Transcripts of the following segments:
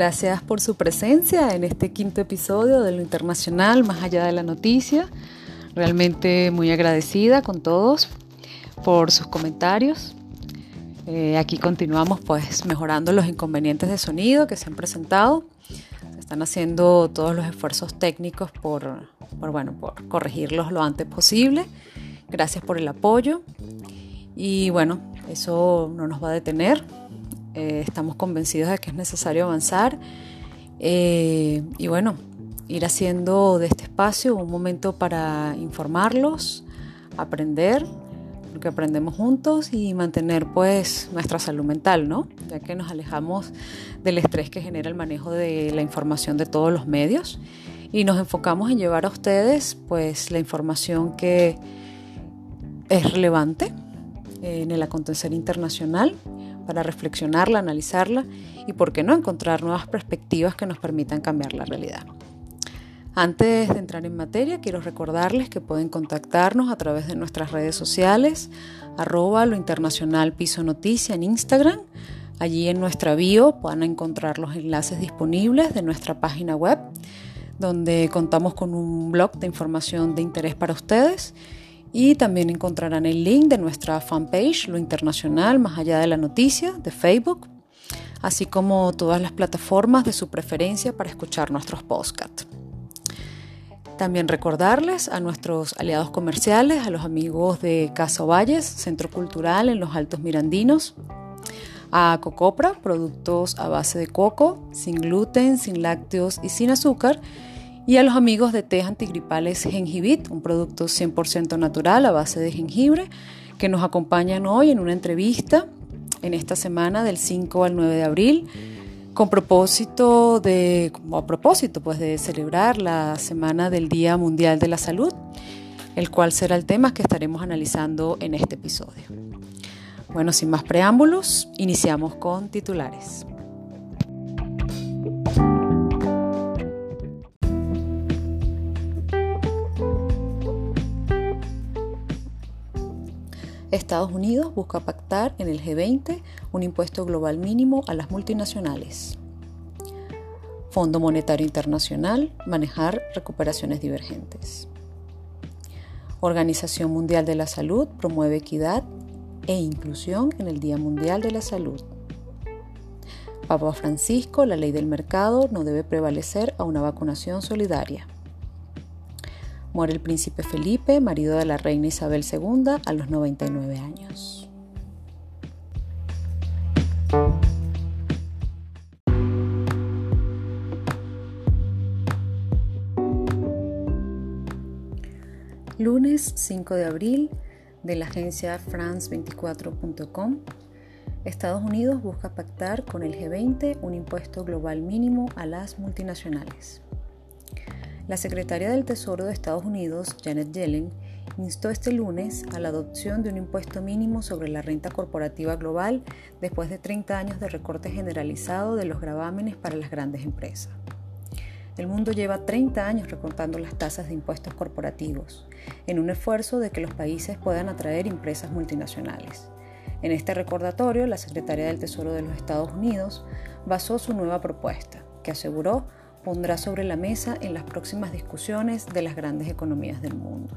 Gracias por su presencia en este quinto episodio de lo internacional, más allá de la noticia. Realmente muy agradecida con todos por sus comentarios. Eh, aquí continuamos pues mejorando los inconvenientes de sonido que se han presentado. Se están haciendo todos los esfuerzos técnicos por, por, bueno, por corregirlos lo antes posible. Gracias por el apoyo. Y bueno, eso no nos va a detener. Eh, estamos convencidos de que es necesario avanzar eh, y bueno, ir haciendo de este espacio un momento para informarlos, aprender, lo que aprendemos juntos y mantener pues nuestra salud mental, ¿no? Ya que nos alejamos del estrés que genera el manejo de la información de todos los medios y nos enfocamos en llevar a ustedes pues la información que es relevante en el acontecer internacional para reflexionarla, analizarla y, por qué no, encontrar nuevas perspectivas que nos permitan cambiar la realidad. Antes de entrar en materia, quiero recordarles que pueden contactarnos a través de nuestras redes sociales, arroba lo internacional piso noticia en Instagram. Allí en nuestra bio pueden encontrar los enlaces disponibles de nuestra página web, donde contamos con un blog de información de interés para ustedes y también encontrarán el link de nuestra fanpage, Lo Internacional, más allá de la noticia, de Facebook, así como todas las plataformas de su preferencia para escuchar nuestros podcasts. También recordarles a nuestros aliados comerciales, a los amigos de Casa Valles, Centro Cultural en los Altos Mirandinos, a Cocopra, productos a base de coco, sin gluten, sin lácteos y sin azúcar, y a los amigos de té antigripales un producto 100% natural a base de jengibre, que nos acompañan hoy en una entrevista en esta semana del 5 al 9 de abril con propósito de a propósito pues de celebrar la semana del Día Mundial de la Salud, el cual será el tema que estaremos analizando en este episodio. Bueno, sin más preámbulos, iniciamos con titulares. Estados Unidos busca pactar en el G20 un impuesto global mínimo a las multinacionales. Fondo Monetario Internacional, manejar recuperaciones divergentes. Organización Mundial de la Salud promueve equidad e inclusión en el Día Mundial de la Salud. Papa Francisco, la ley del mercado no debe prevalecer a una vacunación solidaria. Muere el príncipe Felipe, marido de la reina Isabel II, a los 99 años. Lunes 5 de abril de la agencia France24.com. Estados Unidos busca pactar con el G20 un impuesto global mínimo a las multinacionales. La secretaria del Tesoro de Estados Unidos, Janet Yellen, instó este lunes a la adopción de un impuesto mínimo sobre la renta corporativa global después de 30 años de recorte generalizado de los gravámenes para las grandes empresas. El mundo lleva 30 años recortando las tasas de impuestos corporativos, en un esfuerzo de que los países puedan atraer empresas multinacionales. En este recordatorio, la secretaria del Tesoro de los Estados Unidos basó su nueva propuesta, que aseguró pondrá sobre la mesa en las próximas discusiones de las grandes economías del mundo.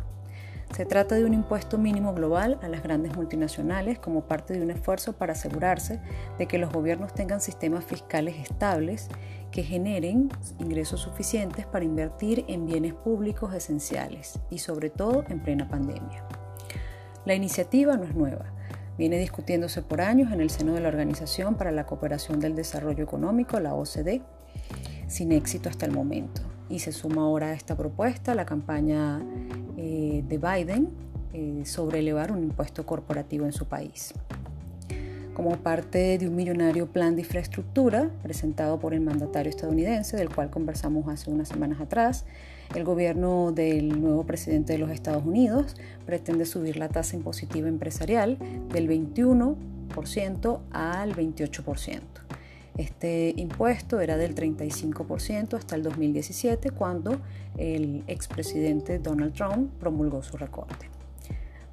Se trata de un impuesto mínimo global a las grandes multinacionales como parte de un esfuerzo para asegurarse de que los gobiernos tengan sistemas fiscales estables que generen ingresos suficientes para invertir en bienes públicos esenciales y sobre todo en plena pandemia. La iniciativa no es nueva, viene discutiéndose por años en el seno de la Organización para la Cooperación del Desarrollo Económico, la OCDE, sin éxito hasta el momento. Y se suma ahora a esta propuesta la campaña eh, de Biden eh, sobre elevar un impuesto corporativo en su país como parte de un millonario plan de infraestructura presentado por el mandatario estadounidense, del cual conversamos hace unas semanas atrás. El gobierno del nuevo presidente de los Estados Unidos pretende subir la tasa impositiva empresarial del 21% al 28%. Este impuesto era del 35% hasta el 2017, cuando el expresidente Donald Trump promulgó su recorte.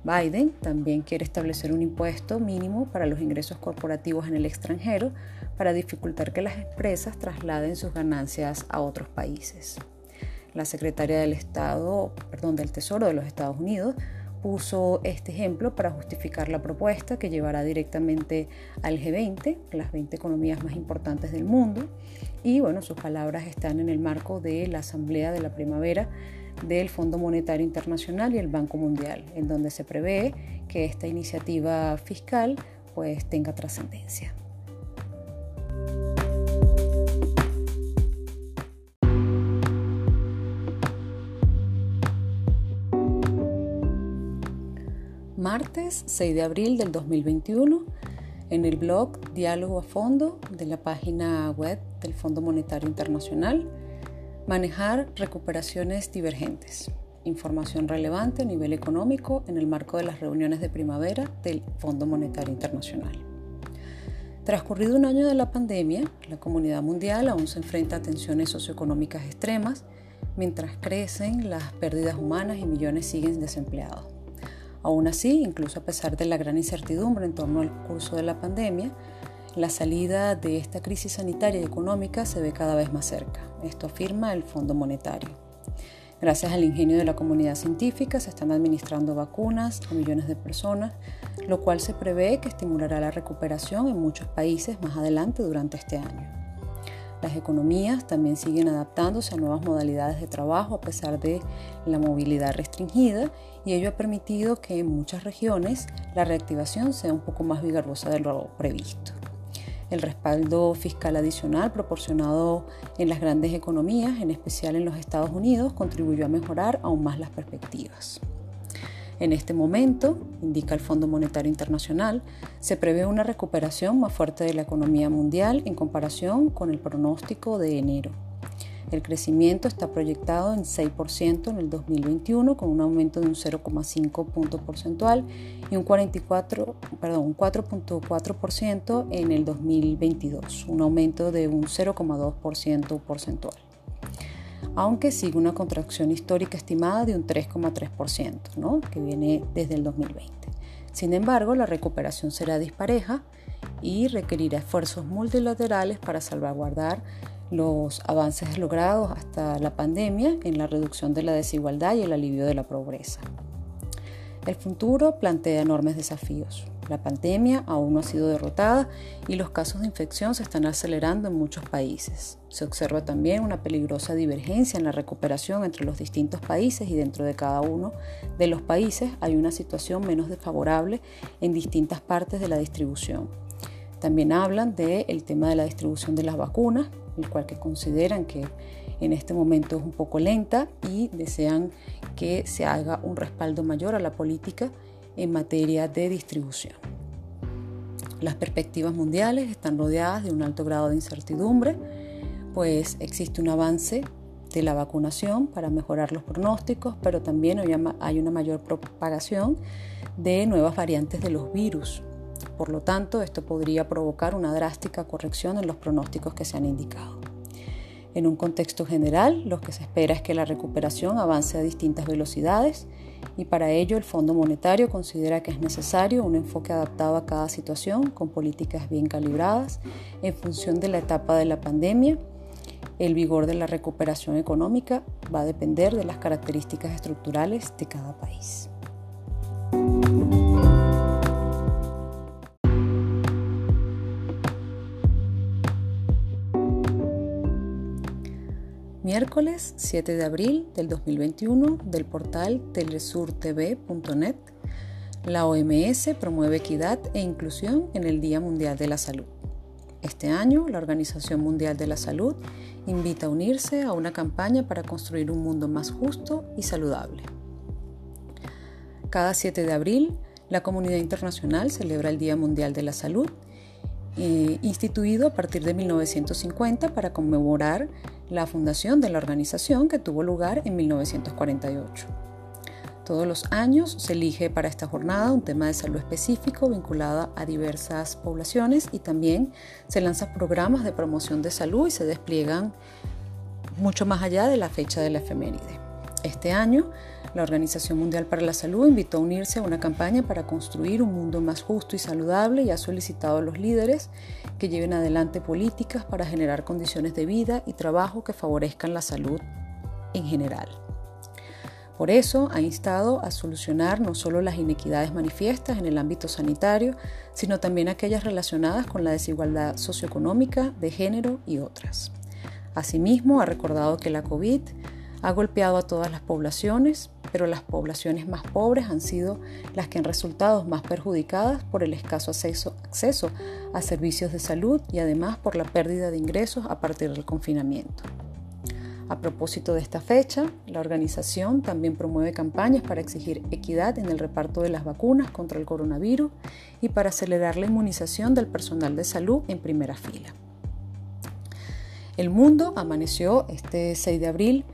Biden también quiere establecer un impuesto mínimo para los ingresos corporativos en el extranjero para dificultar que las empresas trasladen sus ganancias a otros países. La secretaria del Estado, perdón, del Tesoro de los Estados Unidos puso este ejemplo para justificar la propuesta que llevará directamente al G20, las 20 economías más importantes del mundo, y bueno, sus palabras están en el marco de la Asamblea de la Primavera del Fondo Monetario Internacional y el Banco Mundial, en donde se prevé que esta iniciativa fiscal pues tenga trascendencia. Martes 6 de abril del 2021, en el blog Diálogo a Fondo de la página web del Fondo Monetario Internacional, Manejar recuperaciones divergentes. Información relevante a nivel económico en el marco de las reuniones de primavera del Fondo Monetario Internacional. Transcurrido un año de la pandemia, la comunidad mundial aún se enfrenta a tensiones socioeconómicas extremas, mientras crecen las pérdidas humanas y millones siguen desempleados. Aún así, incluso a pesar de la gran incertidumbre en torno al curso de la pandemia, la salida de esta crisis sanitaria y económica se ve cada vez más cerca. Esto afirma el Fondo Monetario. Gracias al ingenio de la comunidad científica se están administrando vacunas a millones de personas, lo cual se prevé que estimulará la recuperación en muchos países más adelante durante este año. Las economías también siguen adaptándose a nuevas modalidades de trabajo a pesar de la movilidad restringida y ello ha permitido que en muchas regiones la reactivación sea un poco más vigorosa de lo previsto. El respaldo fiscal adicional proporcionado en las grandes economías, en especial en los Estados Unidos, contribuyó a mejorar aún más las perspectivas. En este momento, indica el Fondo Monetario Internacional, se prevé una recuperación más fuerte de la economía mundial en comparación con el pronóstico de enero. El crecimiento está proyectado en 6% en el 2021 con un aumento de un 0,5 punto porcentual y un 4.4% en el 2022, un aumento de un 0,2% porcentual. Aunque sigue una contracción histórica estimada de un 3,3%, ¿no? que viene desde el 2020. Sin embargo, la recuperación será dispareja y requerirá esfuerzos multilaterales para salvaguardar los avances logrados hasta la pandemia en la reducción de la desigualdad y el alivio de la pobreza. El futuro plantea enormes desafíos. La pandemia aún no ha sido derrotada y los casos de infección se están acelerando en muchos países. Se observa también una peligrosa divergencia en la recuperación entre los distintos países y dentro de cada uno de los países hay una situación menos desfavorable en distintas partes de la distribución. También hablan del tema de la distribución de las vacunas, el cual que consideran que en este momento es un poco lenta y desean que se haga un respaldo mayor a la política en materia de distribución. Las perspectivas mundiales están rodeadas de un alto grado de incertidumbre, pues existe un avance de la vacunación para mejorar los pronósticos, pero también hay una mayor propagación de nuevas variantes de los virus. Por lo tanto, esto podría provocar una drástica corrección en los pronósticos que se han indicado. En un contexto general, lo que se espera es que la recuperación avance a distintas velocidades y para ello el Fondo Monetario considera que es necesario un enfoque adaptado a cada situación con políticas bien calibradas en función de la etapa de la pandemia. El vigor de la recuperación económica va a depender de las características estructurales de cada país. Miércoles 7 de abril del 2021 del portal telesurtv.net, la OMS promueve equidad e inclusión en el Día Mundial de la Salud. Este año, la Organización Mundial de la Salud invita a unirse a una campaña para construir un mundo más justo y saludable. Cada 7 de abril, la comunidad internacional celebra el Día Mundial de la Salud, eh, instituido a partir de 1950 para conmemorar la fundación de la organización que tuvo lugar en 1948. Todos los años se elige para esta jornada un tema de salud específico vinculado a diversas poblaciones y también se lanzan programas de promoción de salud y se despliegan mucho más allá de la fecha de la efeméride. Este año la Organización Mundial para la Salud invitó a unirse a una campaña para construir un mundo más justo y saludable y ha solicitado a los líderes que lleven adelante políticas para generar condiciones de vida y trabajo que favorezcan la salud en general. Por eso ha instado a solucionar no solo las inequidades manifiestas en el ámbito sanitario, sino también aquellas relacionadas con la desigualdad socioeconómica, de género y otras. Asimismo, ha recordado que la COVID ha golpeado a todas las poblaciones, pero las poblaciones más pobres han sido las que han resultado más perjudicadas por el escaso acceso, a servicios de salud y además por la pérdida de ingresos a partir del confinamiento. A propósito de esta fecha, la organización también promueve campañas para exigir equidad en el reparto de las vacunas contra el coronavirus y para acelerar la inmunización del personal de salud en primera fila. El mundo amaneció este 6 de abril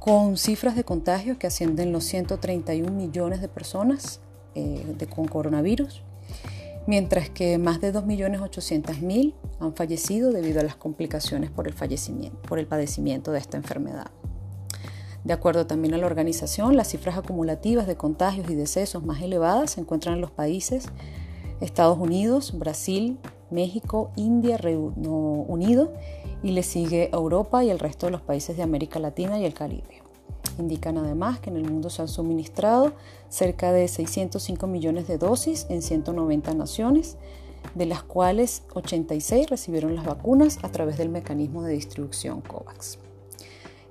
con cifras de contagios que ascienden los 131 millones de personas eh, con coronavirus, mientras que más de 2.800.000 han fallecido debido a las complicaciones por el, fallecimiento, por el padecimiento de esta enfermedad. De acuerdo también a la organización, las cifras acumulativas de contagios y decesos más elevadas se encuentran en los países Estados Unidos, Brasil, México, India, Reino Unido y le sigue Europa y el resto de los países de América Latina y el Caribe. Indican además que en el mundo se han suministrado cerca de 605 millones de dosis en 190 naciones, de las cuales 86 recibieron las vacunas a través del mecanismo de distribución COVAX.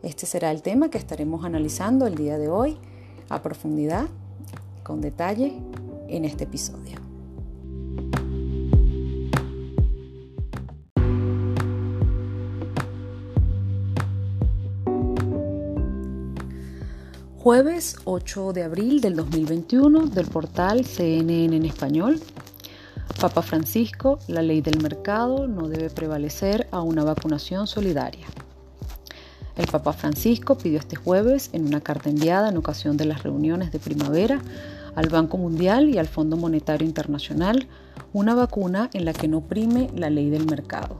Este será el tema que estaremos analizando el día de hoy a profundidad, con detalle, en este episodio. Jueves 8 de abril del 2021 del portal CNN en español. Papa Francisco, la ley del mercado no debe prevalecer a una vacunación solidaria. El Papa Francisco pidió este jueves, en una carta enviada en ocasión de las reuniones de primavera, al Banco Mundial y al Fondo Monetario Internacional, una vacuna en la que no prime la ley del mercado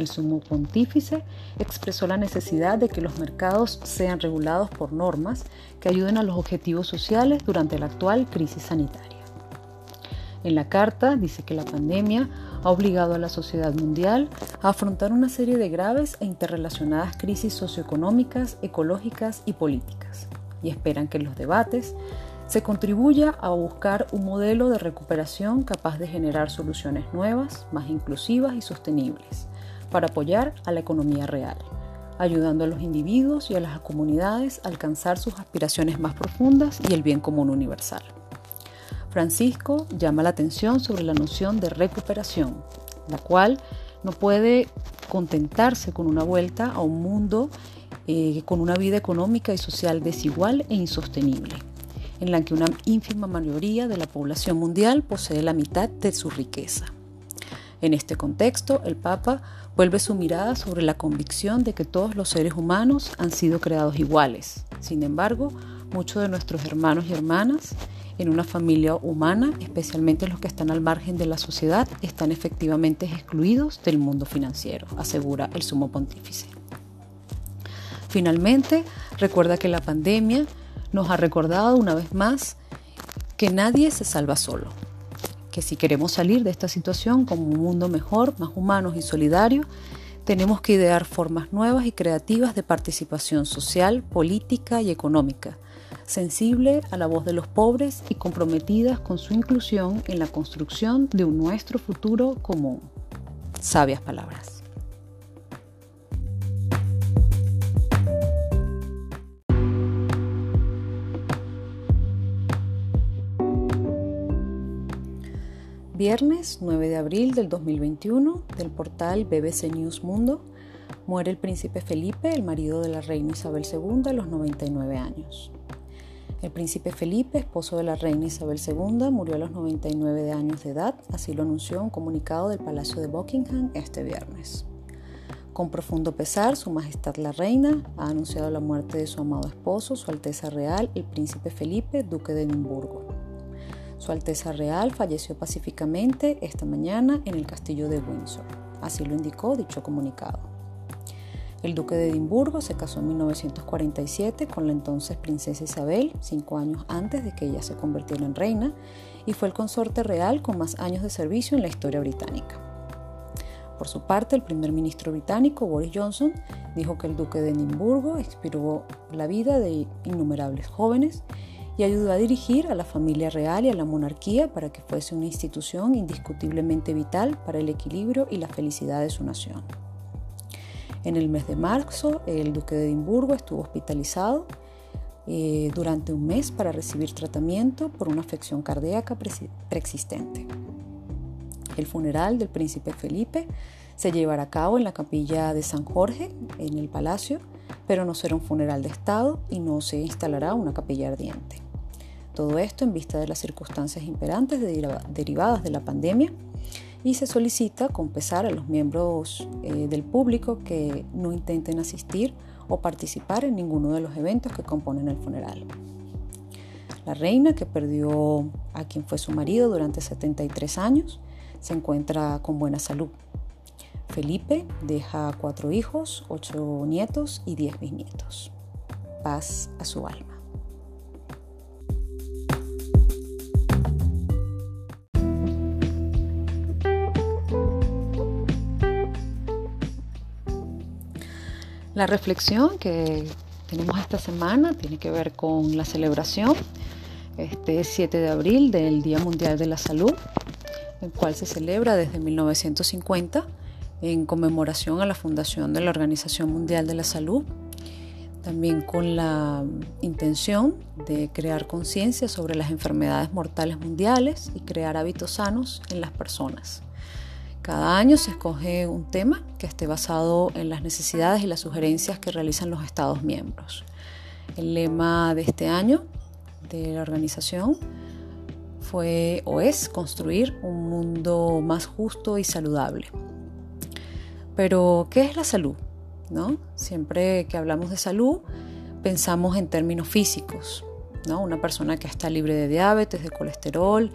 el sumo pontífice expresó la necesidad de que los mercados sean regulados por normas que ayuden a los objetivos sociales durante la actual crisis sanitaria. En la carta dice que la pandemia ha obligado a la sociedad mundial a afrontar una serie de graves e interrelacionadas crisis socioeconómicas, ecológicas y políticas, y esperan que los debates se contribuya a buscar un modelo de recuperación capaz de generar soluciones nuevas, más inclusivas y sostenibles, para apoyar a la economía real, ayudando a los individuos y a las comunidades a alcanzar sus aspiraciones más profundas y el bien común universal. Francisco llama la atención sobre la noción de recuperación, la cual no puede contentarse con una vuelta a un mundo eh, con una vida económica y social desigual e insostenible, en la que una ínfima mayoría de la población mundial posee la mitad de su riqueza. En este contexto, el Papa vuelve su mirada sobre la convicción de que todos los seres humanos han sido creados iguales. Sin embargo, muchos de nuestros hermanos y hermanas en una familia humana, especialmente los que están al margen de la sociedad, están efectivamente excluidos del mundo financiero, asegura el sumo pontífice. Finalmente, recuerda que la pandemia nos ha recordado una vez más que nadie se salva solo que si queremos salir de esta situación como un mundo mejor, más humano y solidario, tenemos que idear formas nuevas y creativas de participación social, política y económica, sensible a la voz de los pobres y comprometidas con su inclusión en la construcción de un nuestro futuro común. Sabias palabras. Viernes 9 de abril del 2021 del portal BBC News Mundo muere el príncipe Felipe, el marido de la reina Isabel II, a los 99 años. El príncipe Felipe, esposo de la reina Isabel II, murió a los 99 años de edad, así lo anunció un comunicado del Palacio de Buckingham este viernes. Con profundo pesar, Su Majestad la Reina ha anunciado la muerte de su amado esposo, Su Alteza Real, el príncipe Felipe, duque de Edimburgo. Su Alteza Real falleció pacíficamente esta mañana en el castillo de Windsor, así lo indicó dicho comunicado. El duque de Edimburgo se casó en 1947 con la entonces princesa Isabel, cinco años antes de que ella se convirtiera en reina, y fue el consorte real con más años de servicio en la historia británica. Por su parte, el primer ministro británico, Boris Johnson, dijo que el duque de Edimburgo inspiró la vida de innumerables jóvenes y ayudó a dirigir a la familia real y a la monarquía para que fuese una institución indiscutiblemente vital para el equilibrio y la felicidad de su nación. En el mes de marzo, el duque de Edimburgo estuvo hospitalizado eh, durante un mes para recibir tratamiento por una afección cardíaca preexistente. El funeral del príncipe Felipe se llevará a cabo en la capilla de San Jorge, en el palacio, pero no será un funeral de Estado y no se instalará una capilla ardiente. Todo esto en vista de las circunstancias imperantes derivadas de la pandemia y se solicita con pesar a los miembros eh, del público que no intenten asistir o participar en ninguno de los eventos que componen el funeral. La reina, que perdió a quien fue su marido durante 73 años, se encuentra con buena salud. Felipe deja cuatro hijos, ocho nietos y diez bisnietos. Paz a su alma. La reflexión que tenemos esta semana tiene que ver con la celebración este 7 de abril del Día Mundial de la Salud, el cual se celebra desde 1950 en conmemoración a la fundación de la Organización Mundial de la Salud, también con la intención de crear conciencia sobre las enfermedades mortales mundiales y crear hábitos sanos en las personas. Cada año se escoge un tema que esté basado en las necesidades y las sugerencias que realizan los Estados miembros. El lema de este año de la organización fue o es construir un mundo más justo y saludable. Pero, ¿qué es la salud? ¿No? Siempre que hablamos de salud, pensamos en términos físicos. ¿no? Una persona que está libre de diabetes, de colesterol,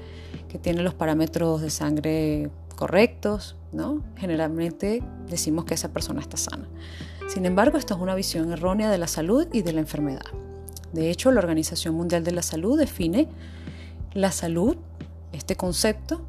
que tiene los parámetros de sangre correctos, ¿no? Generalmente decimos que esa persona está sana. Sin embargo, esto es una visión errónea de la salud y de la enfermedad. De hecho, la Organización Mundial de la Salud define la salud, este concepto,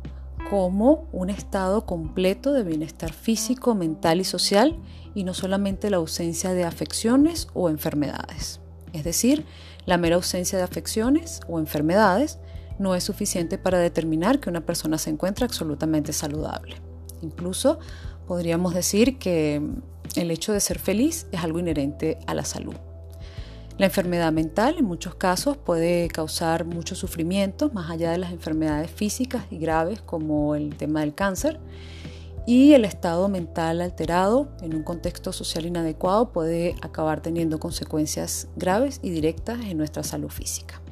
como un estado completo de bienestar físico, mental y social y no solamente la ausencia de afecciones o enfermedades. Es decir, la mera ausencia de afecciones o enfermedades no es suficiente para determinar que una persona se encuentra absolutamente saludable. Incluso podríamos decir que el hecho de ser feliz es algo inherente a la salud. La enfermedad mental en muchos casos puede causar mucho sufrimiento, más allá de las enfermedades físicas y graves como el tema del cáncer. Y el estado mental alterado en un contexto social inadecuado puede acabar teniendo consecuencias graves y directas en nuestra salud física.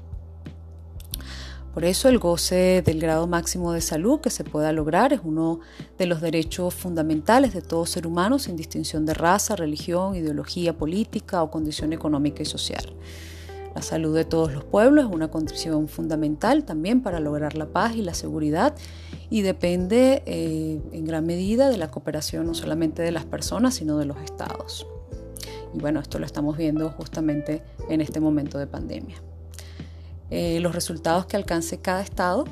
Por eso el goce del grado máximo de salud que se pueda lograr es uno de los derechos fundamentales de todo ser humano sin distinción de raza, religión, ideología política o condición económica y social. La salud de todos los pueblos es una condición fundamental también para lograr la paz y la seguridad y depende eh, en gran medida de la cooperación no solamente de las personas, sino de los estados. Y bueno, esto lo estamos viendo justamente en este momento de pandemia. Eh, los resultados que alcance cada estado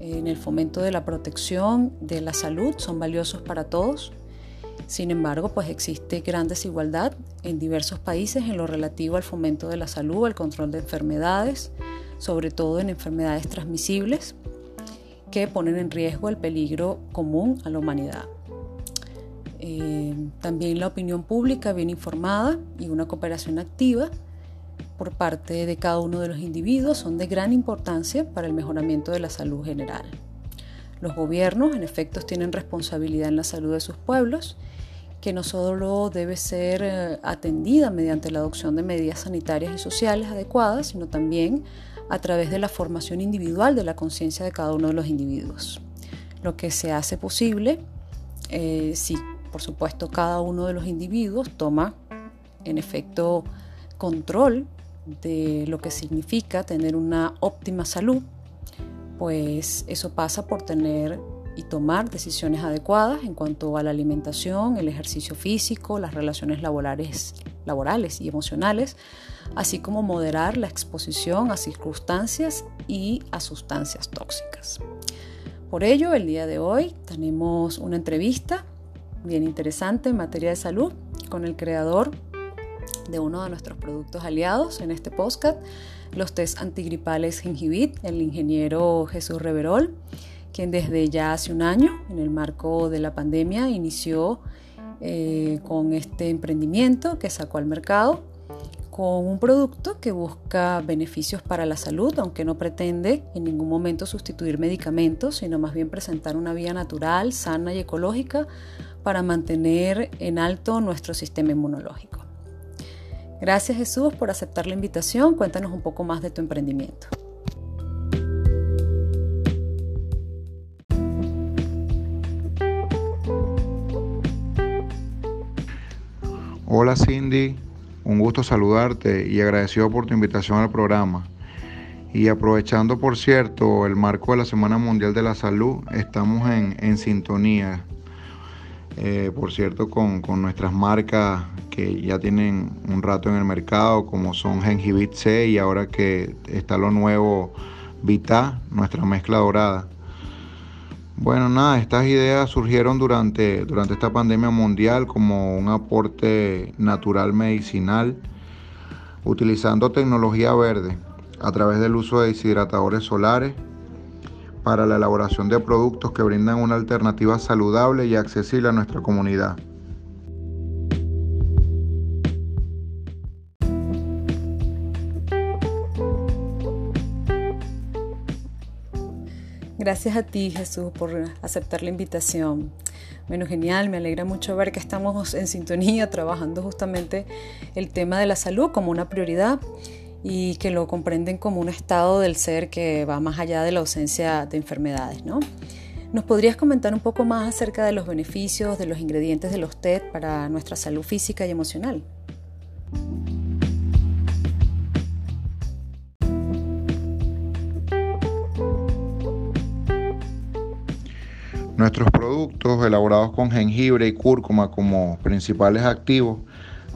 en el fomento de la protección de la salud son valiosos para todos Sin embargo, pues existe gran desigualdad en diversos países en lo relativo al fomento de la salud, al control de enfermedades, sobre todo en enfermedades transmisibles que ponen en riesgo el peligro común a la humanidad. Eh, también la opinión pública bien informada y una cooperación activa por parte de cada uno de los individuos son de gran importancia para el mejoramiento de la salud general. Los gobiernos, en efecto, tienen responsabilidad en la salud de sus pueblos que no solo debe ser eh, atendida mediante la adopción de medidas sanitarias y sociales adecuadas, sino también a través de la formación individual de la conciencia de cada uno de los individuos. Lo que se hace posible eh, si, por supuesto, cada uno de los individuos toma, en efecto, control de lo que significa tener una óptima salud, pues eso pasa por tener y tomar decisiones adecuadas en cuanto a la alimentación, el ejercicio físico, las relaciones laborales, laborales y emocionales, así como moderar la exposición a circunstancias y a sustancias tóxicas. Por ello, el día de hoy tenemos una entrevista bien interesante en materia de salud con el creador de uno de nuestros productos aliados en este podcast, los test antigripales Gingivit, el ingeniero Jesús Reverol quien desde ya hace un año, en el marco de la pandemia, inició eh, con este emprendimiento que sacó al mercado con un producto que busca beneficios para la salud, aunque no pretende en ningún momento sustituir medicamentos, sino más bien presentar una vía natural, sana y ecológica para mantener en alto nuestro sistema inmunológico. Gracias Jesús por aceptar la invitación. Cuéntanos un poco más de tu emprendimiento. Hola Cindy, un gusto saludarte y agradecido por tu invitación al programa. Y aprovechando, por cierto, el marco de la Semana Mundial de la Salud, estamos en, sintonía, eh, por cierto, con, nuestras marcas que ya tienen un rato en el mercado, como son Gengibit C y ahora que está lo nuevo Vita, nuestra mezcla dorada. Bueno, nada, estas ideas surgieron durante, durante esta pandemia mundial como un aporte natural medicinal, utilizando tecnología verde a través del uso de deshidratadores solares para la elaboración de productos que brindan una alternativa saludable y accesible a nuestra comunidad. Gracias a ti, Jesús, por aceptar la invitación. Bueno, genial, me alegra mucho ver que estamos en sintonía trabajando justamente el tema de la salud como una prioridad y que lo comprenden como un estado del ser que va más allá de la ausencia de enfermedades, ¿no? ¿Nos podrías comentar un poco más acerca de los beneficios de los ingredientes de los TED para nuestra salud física y emocional? Nuestros productos elaborados con jengibre y cúrcuma como principales activos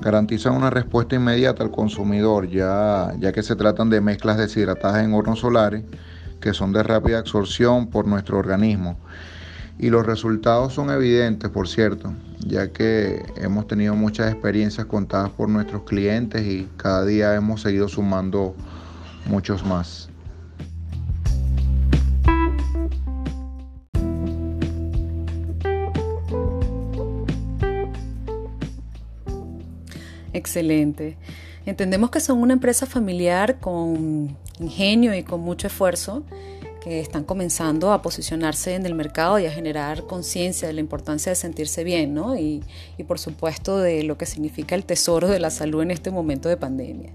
garantizan una respuesta inmediata al consumidor, ya, ya que se tratan de mezclas deshidratadas en hornos solares que son de rápida absorción por nuestro organismo. Y los resultados son evidentes, por cierto, ya que hemos tenido muchas experiencias contadas por nuestros clientes y cada día hemos seguido sumando muchos más. Excelente. Entendemos que son una empresa familiar con ingenio y con mucho esfuerzo que están comenzando a posicionarse en el mercado y a generar conciencia de la importancia de sentirse bien, ¿no? Y, y, por supuesto de lo que significa el tesoro de la salud en este momento de pandemia.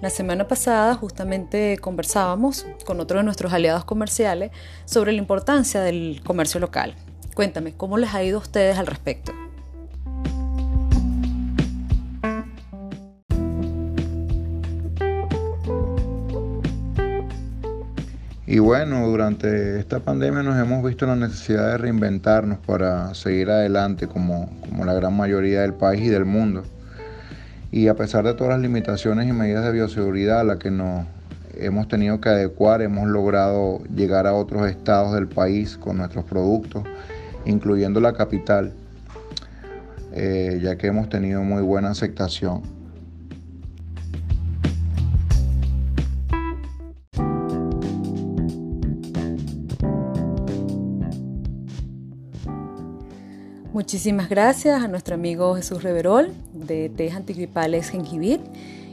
La semana pasada justamente conversábamos con otro de nuestros aliados comerciales sobre la importancia del comercio local. Cuéntame, ¿cómo les ha ido a ustedes al respecto? Y bueno, durante esta pandemia nos hemos visto la necesidad de reinventarnos para seguir adelante como, como la gran mayoría del país y del mundo. Y a pesar de todas las limitaciones y medidas de bioseguridad a las que nos hemos tenido que adecuar, hemos logrado llegar a otros estados del país con nuestros productos, incluyendo la capital. eh, ya que hemos tenido muy buena aceptación. Muchísimas gracias a nuestro amigo Jesús Reverol de Tejas Antigripales Gengibit.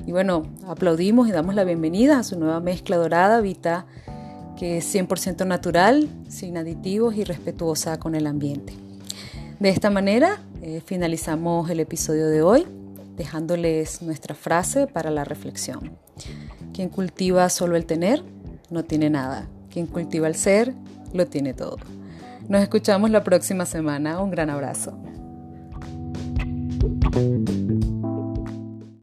Y bueno, aplaudimos y damos la bienvenida a su nueva mezcla dorada Vita, que es 100% natural, sin aditivos y respetuosa con el ambiente. De esta manera eh, finalizamos el episodio de hoy, dejándoles nuestra frase para la reflexión. Quien cultiva solo el tener, no tiene nada. Quien cultiva el ser, lo tiene todo. Nos escuchamos la próxima semana. Un gran abrazo.